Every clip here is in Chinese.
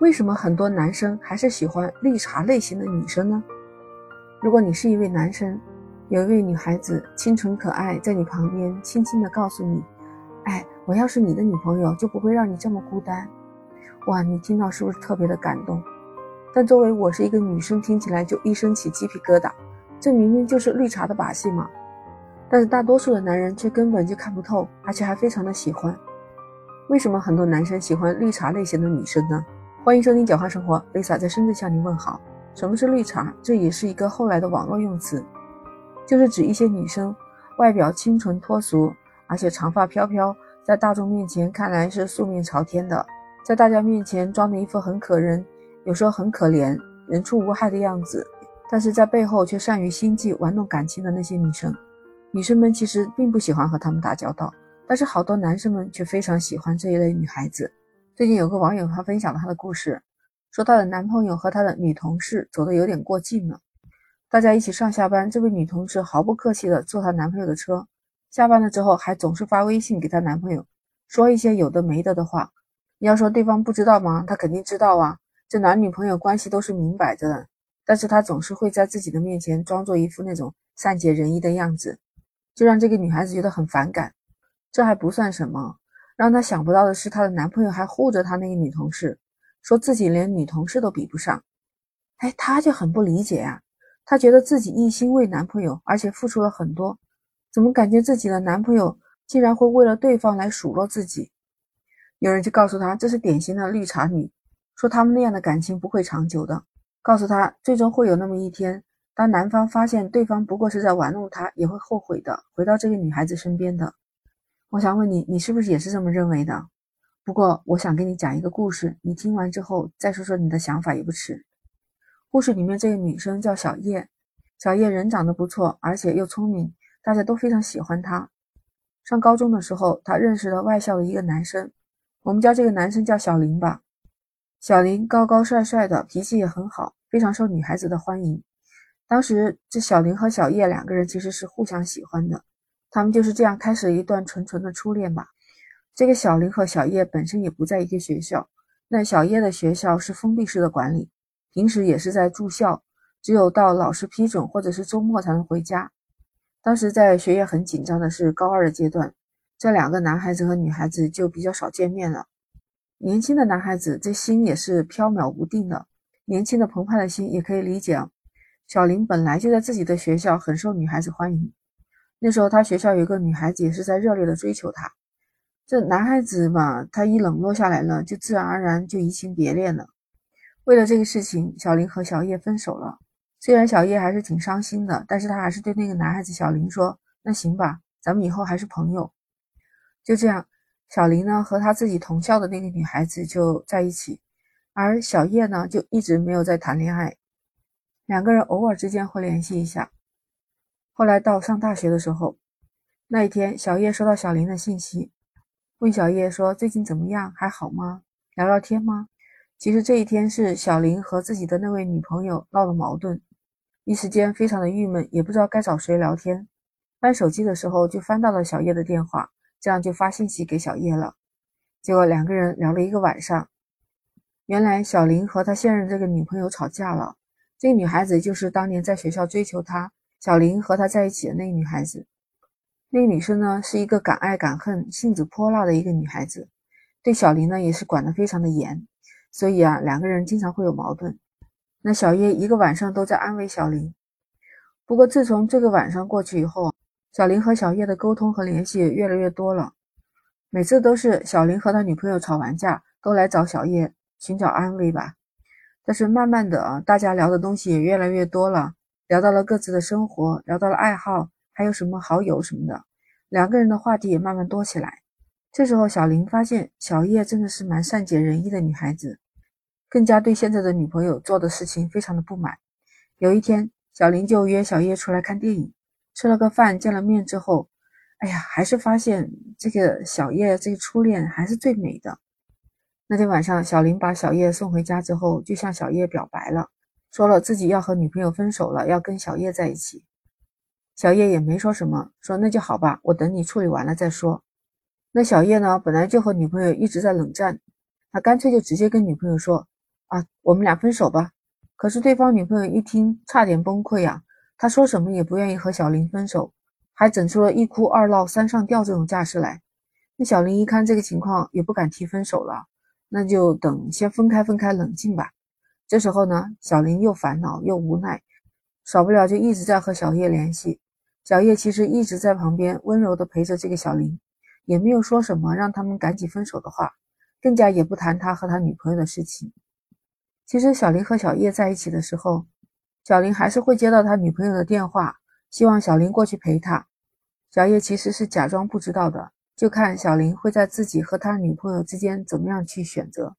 为什么很多男生还是喜欢绿茶类型的女生呢？如果你是一位男生，有一位女孩子清纯可爱，在你旁边轻轻地告诉你：“哎，我要是你的女朋友，就不会让你这么孤单。”哇，你听到是不是特别的感动？但作为我是一个女生，听起来就一身起鸡皮疙瘩。这明明就是绿茶的把戏嘛！但是大多数的男人却根本就看不透，而且还非常的喜欢。为什么很多男生喜欢绿茶类型的女生呢？欢迎收听《简化生活》，Lisa 在深圳向您问好。什么是绿茶？这也是一个后来的网络用词，就是指一些女生外表清纯脱俗，而且长发飘飘，在大众面前看来是素面朝天的，在大家面前装的一副很可人，有时候很可怜，人畜无害的样子，但是在背后却善于心计、玩弄感情的那些女生。女生们其实并不喜欢和他们打交道，但是好多男生们却非常喜欢这一类女孩子。最近有个网友他分享了他的故事，说她的男朋友和他的女同事走的有点过近了，大家一起上下班，这位女同事毫不客气的坐她男朋友的车，下班了之后还总是发微信给她男朋友，说一些有的没的的话。你要说对方不知道吗？他肯定知道啊，这男女朋友关系都是明摆着的，但是他总是会在自己的面前装作一副那种善解人意的样子。就让这个女孩子觉得很反感，这还不算什么，让她想不到的是，她的男朋友还护着她那个女同事，说自己连女同事都比不上。哎，她就很不理解啊，她觉得自己一心为男朋友，而且付出了很多，怎么感觉自己的男朋友竟然会为了对方来数落自己？有人就告诉她，这是典型的绿茶女，说他们那样的感情不会长久的，告诉她最终会有那么一天。当男方发现对方不过是在玩弄他，也会后悔的，回到这个女孩子身边的。我想问你，你是不是也是这么认为的？不过，我想给你讲一个故事，你听完之后再说说你的想法也不迟。故事里面这个女生叫小叶，小叶人长得不错，而且又聪明，大家都非常喜欢她。上高中的时候，她认识了外校的一个男生，我们叫这个男生叫小林吧。小林高高帅帅的，脾气也很好，非常受女孩子的欢迎。当时，这小林和小叶两个人其实是互相喜欢的，他们就是这样开始了一段纯纯的初恋吧。这个小林和小叶本身也不在一个学校，那小叶的学校是封闭式的管理，平时也是在住校，只有到老师批准或者是周末才能回家。当时在学业很紧张的是高二的阶段，这两个男孩子和女孩子就比较少见面了。年轻的男孩子这心也是飘渺无定的，年轻的澎湃的心也可以理解。小林本来就在自己的学校很受女孩子欢迎，那时候他学校有个女孩子也是在热烈的追求他。这男孩子嘛，他一冷落下来了，就自然而然就移情别恋了。为了这个事情，小林和小叶分手了。虽然小叶还是挺伤心的，但是他还是对那个男孩子小林说：“那行吧，咱们以后还是朋友。”就这样，小林呢和他自己同校的那个女孩子就在一起，而小叶呢就一直没有在谈恋爱。两个人偶尔之间会联系一下。后来到上大学的时候，那一天，小叶收到小林的信息，问小叶说：“最近怎么样？还好吗？聊聊天吗？”其实这一天是小林和自己的那位女朋友闹了矛盾，一时间非常的郁闷，也不知道该找谁聊天。翻手机的时候就翻到了小叶的电话，这样就发信息给小叶了。结果两个人聊了一个晚上，原来小林和他现任这个女朋友吵架了。这个女孩子就是当年在学校追求他，小林和他在一起的那个女孩子。那个女生呢，是一个敢爱敢恨、性子泼辣的一个女孩子，对小林呢也是管得非常的严，所以啊，两个人经常会有矛盾。那小叶一个晚上都在安慰小林。不过自从这个晚上过去以后，小林和小叶的沟通和联系越来越多了，每次都是小林和他女朋友吵完架，都来找小叶寻找安慰吧。但是慢慢的啊，大家聊的东西也越来越多了，聊到了各自的生活，聊到了爱好，还有什么好友什么的，两个人的话题也慢慢多起来。这时候，小林发现小叶真的是蛮善解人意的女孩子，更加对现在的女朋友做的事情非常的不满。有一天，小林就约小叶出来看电影，吃了个饭，见了面之后，哎呀，还是发现这个小叶这个初恋还是最美的。那天晚上，小林把小叶送回家之后，就向小叶表白了，说了自己要和女朋友分手了，要跟小叶在一起。小叶也没说什么，说那就好吧，我等你处理完了再说。那小叶呢，本来就和女朋友一直在冷战，他干脆就直接跟女朋友说：“啊，我们俩分手吧。可是对方女朋友一听，差点崩溃呀。他说什么也不愿意和小林分手，还整出了一哭二闹三上吊这种架势来。那小林一看这个情况，也不敢提分手了，那就等先分开分开，冷静吧。这时候呢，小林又烦恼又无奈，少不了就一直在和小叶联系。小叶其实一直在旁边温柔的陪着这个小林，也没有说什么让他们赶紧分手的话，更加也不谈他和他女朋友的事情。其实小林和小叶在一起的时候，小林还是会接到他女朋友的电话，希望小林过去陪他。小叶其实是假装不知道的，就看小林会在自己和他女朋友之间怎么样去选择。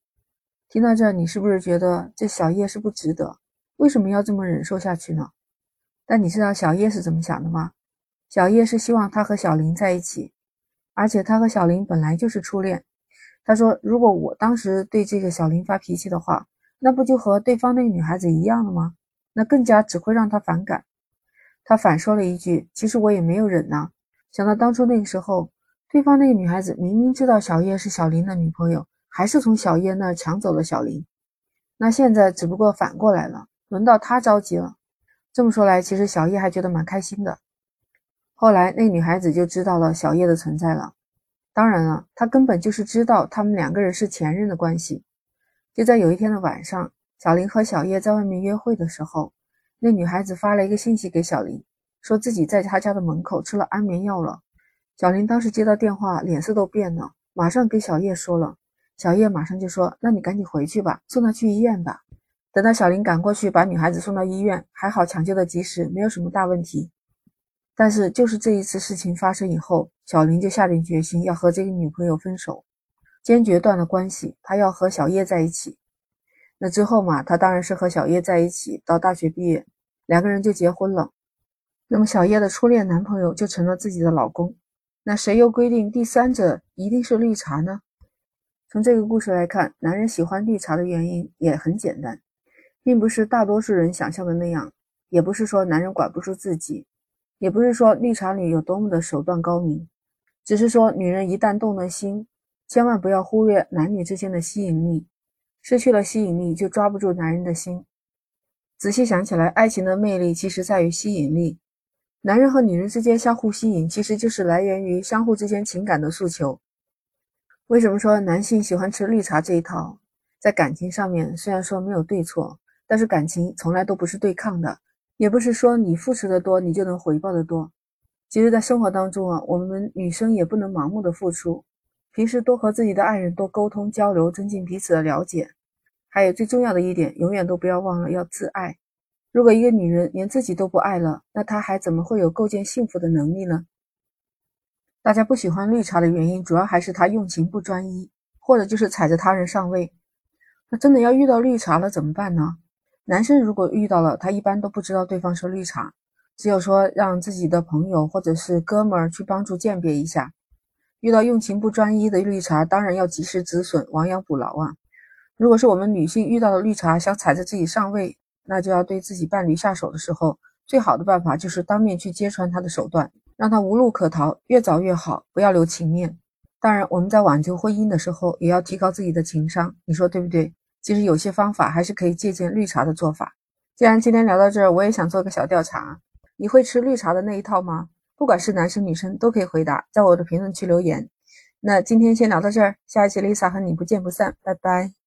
听到这，你是不是觉得这小叶是不值得？为什么要这么忍受下去呢？但你知道小叶是怎么想的吗？小叶是希望他和小林在一起，而且他和小林本来就是初恋。他说：“如果我当时对这个小林发脾气的话。”那不就和对方那个女孩子一样了吗？那更加只会让他反感。他反说了一句：“其实我也没有忍呐。”想到当初那个时候，对方那个女孩子明明知道小叶是小林的女朋友，还是从小叶那儿抢走了小林。那现在只不过反过来了，轮到他着急了。这么说来，其实小叶还觉得蛮开心的。后来那女孩子就知道了小叶的存在了。当然了，她根本就是知道他们两个人是前任的关系。就在有一天的晚上，小林和小叶在外面约会的时候，那女孩子发了一个信息给小林，说自己在他家的门口吃了安眠药了。小林当时接到电话，脸色都变了，马上给小叶说了。小叶马上就说：“那你赶紧回去吧，送她去医院吧。”等到小林赶过去把女孩子送到医院，还好抢救的及时，没有什么大问题。但是就是这一次事情发生以后，小林就下定决心要和这个女朋友分手。坚决断了关系，他要和小叶在一起。那之后嘛，他当然是和小叶在一起，到大学毕业，两个人就结婚了。那么小叶的初恋男朋友就成了自己的老公。那谁又规定第三者一定是绿茶呢？从这个故事来看，男人喜欢绿茶的原因也很简单，并不是大多数人想象的那样，也不是说男人管不住自己，也不是说绿茶女有多么的手段高明，只是说女人一旦动了心。千万不要忽略男女之间的吸引力，失去了吸引力就抓不住男人的心。仔细想起来，爱情的魅力其实在于吸引力。男人和女人之间相互吸引，其实就是来源于相互之间情感的诉求。为什么说男性喜欢吃绿茶这一套？在感情上面，虽然说没有对错，但是感情从来都不是对抗的，也不是说你付出的多，你就能回报的多。其实，在生活当中啊，我们女生也不能盲目的付出。平时多和自己的爱人多沟通交流，增进彼此的了解。还有最重要的一点，永远都不要忘了要自爱。如果一个女人连自己都不爱了，那她还怎么会有构建幸福的能力呢？大家不喜欢绿茶的原因，主要还是她用情不专一，或者就是踩着他人上位。那真的要遇到绿茶了怎么办呢？男生如果遇到了，他一般都不知道对方是绿茶，只有说让自己的朋友或者是哥们儿去帮助鉴别一下。遇到用情不专一的绿茶，当然要及时止损，亡羊补牢啊！如果是我们女性遇到了绿茶，想踩着自己上位，那就要对自己伴侣下手的时候，最好的办法就是当面去揭穿他的手段，让他无路可逃，越早越好，不要留情面。当然，我们在挽救婚姻的时候，也要提高自己的情商，你说对不对？其实有些方法还是可以借鉴绿茶的做法。既然今天聊到这儿，我也想做个小调查，你会吃绿茶的那一套吗？不管是男生女生都可以回答，在我的评论区留言。那今天先聊到这儿，下一期 Lisa 和你不见不散，拜拜。